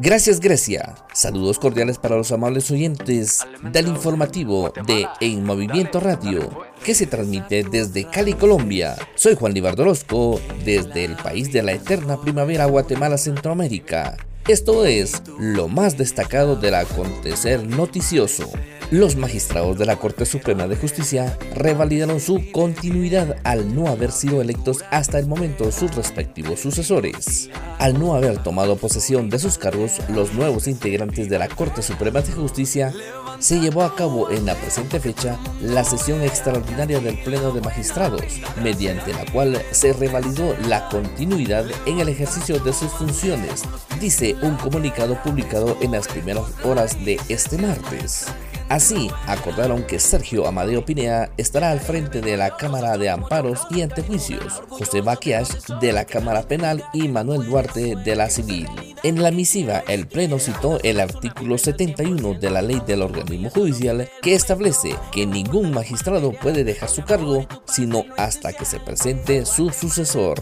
Gracias Grecia. Saludos cordiales para los amables oyentes del informativo de En Movimiento Radio, que se transmite desde Cali, Colombia. Soy Juan Libardo Orozco, desde el país de la eterna primavera Guatemala, Centroamérica. Esto es lo más destacado del acontecer noticioso los magistrados de la Corte Suprema de Justicia revalidaron su continuidad al no haber sido electos hasta el momento sus respectivos sucesores. Al no haber tomado posesión de sus cargos, los nuevos integrantes de la Corte Suprema de Justicia se llevó a cabo en la presente fecha la sesión extraordinaria del Pleno de Magistrados, mediante la cual se revalidó la continuidad en el ejercicio de sus funciones, dice un comunicado publicado en las primeras horas de este martes. Así, acordaron que Sergio Amadeo Pinea estará al frente de la Cámara de Amparos y Antejuicios, José Baquias de la Cámara Penal y Manuel Duarte de la Civil. En la misiva, el Pleno citó el artículo 71 de la ley del organismo judicial que establece que ningún magistrado puede dejar su cargo sino hasta que se presente su sucesor.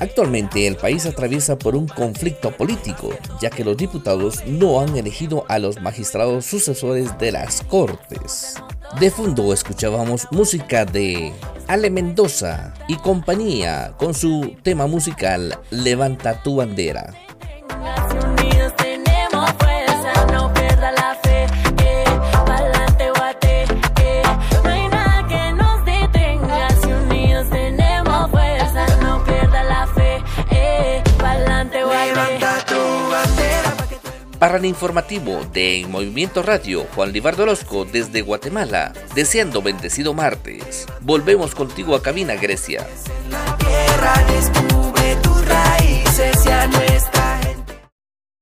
Actualmente el país atraviesa por un conflicto político, ya que los diputados no han elegido a los magistrados sucesores de las Cortes. De fondo escuchábamos música de Ale Mendoza y compañía con su tema musical Levanta tu bandera. Para el informativo de Movimiento Radio, Juan Libardo Orozco desde Guatemala, deseando bendecido martes. Volvemos contigo a cabina, Grecia.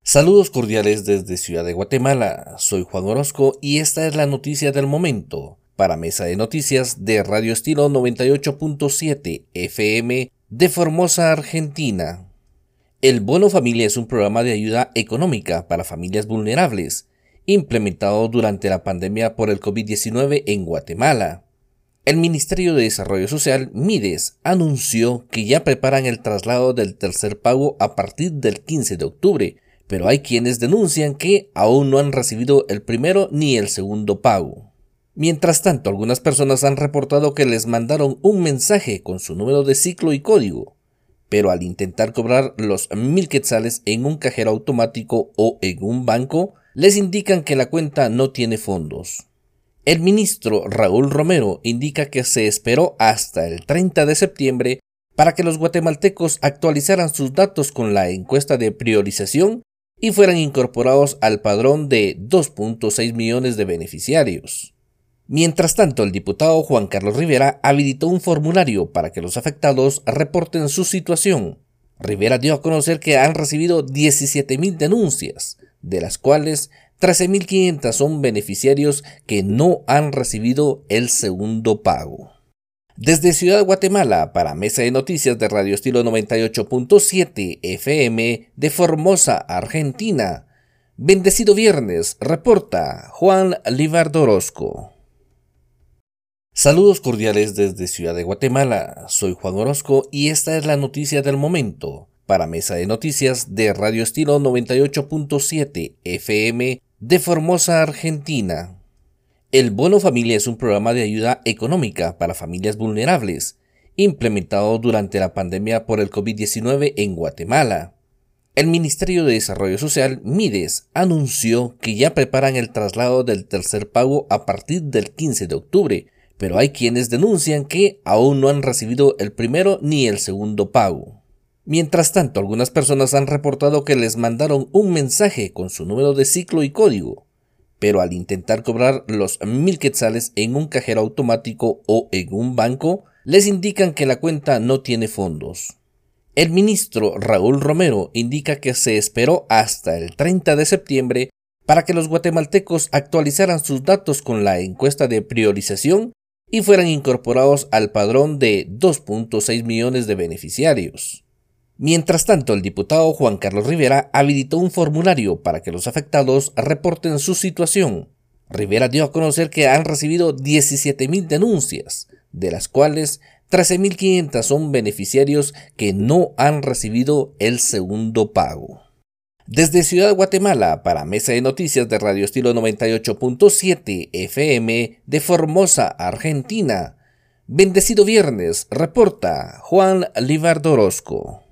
Saludos cordiales desde Ciudad de Guatemala. Soy Juan Orozco y esta es la noticia del momento. Para Mesa de Noticias de Radio Estilo 98.7 FM de Formosa, Argentina. El Bono Familia es un programa de ayuda económica para familias vulnerables, implementado durante la pandemia por el COVID-19 en Guatemala. El Ministerio de Desarrollo Social, MIDES, anunció que ya preparan el traslado del tercer pago a partir del 15 de octubre, pero hay quienes denuncian que aún no han recibido el primero ni el segundo pago. Mientras tanto, algunas personas han reportado que les mandaron un mensaje con su número de ciclo y código, pero al intentar cobrar los mil quetzales en un cajero automático o en un banco, les indican que la cuenta no tiene fondos. El ministro Raúl Romero indica que se esperó hasta el 30 de septiembre para que los guatemaltecos actualizaran sus datos con la encuesta de priorización y fueran incorporados al padrón de 2.6 millones de beneficiarios. Mientras tanto, el diputado Juan Carlos Rivera habilitó un formulario para que los afectados reporten su situación. Rivera dio a conocer que han recibido 17.000 denuncias, de las cuales 13.500 son beneficiarios que no han recibido el segundo pago. Desde Ciudad Guatemala, para Mesa de Noticias de Radio Estilo 98.7 FM de Formosa, Argentina. Bendecido viernes, reporta Juan Livardorosco. Saludos cordiales desde Ciudad de Guatemala. Soy Juan Orozco y esta es la noticia del momento para Mesa de Noticias de Radio Estilo 98.7 FM de Formosa, Argentina. El Bono Familia es un programa de ayuda económica para familias vulnerables, implementado durante la pandemia por el COVID-19 en Guatemala. El Ministerio de Desarrollo Social, MIDES, anunció que ya preparan el traslado del tercer pago a partir del 15 de octubre, pero hay quienes denuncian que aún no han recibido el primero ni el segundo pago. Mientras tanto, algunas personas han reportado que les mandaron un mensaje con su número de ciclo y código, pero al intentar cobrar los mil quetzales en un cajero automático o en un banco, les indican que la cuenta no tiene fondos. El ministro Raúl Romero indica que se esperó hasta el 30 de septiembre para que los guatemaltecos actualizaran sus datos con la encuesta de priorización y fueran incorporados al padrón de 2.6 millones de beneficiarios. Mientras tanto, el diputado Juan Carlos Rivera habilitó un formulario para que los afectados reporten su situación. Rivera dio a conocer que han recibido 17.000 denuncias, de las cuales 13.500 son beneficiarios que no han recibido el segundo pago. Desde Ciudad Guatemala, para Mesa de Noticias de Radio Estilo 98.7 FM de Formosa, Argentina. Bendecido viernes, reporta Juan Livardorosco.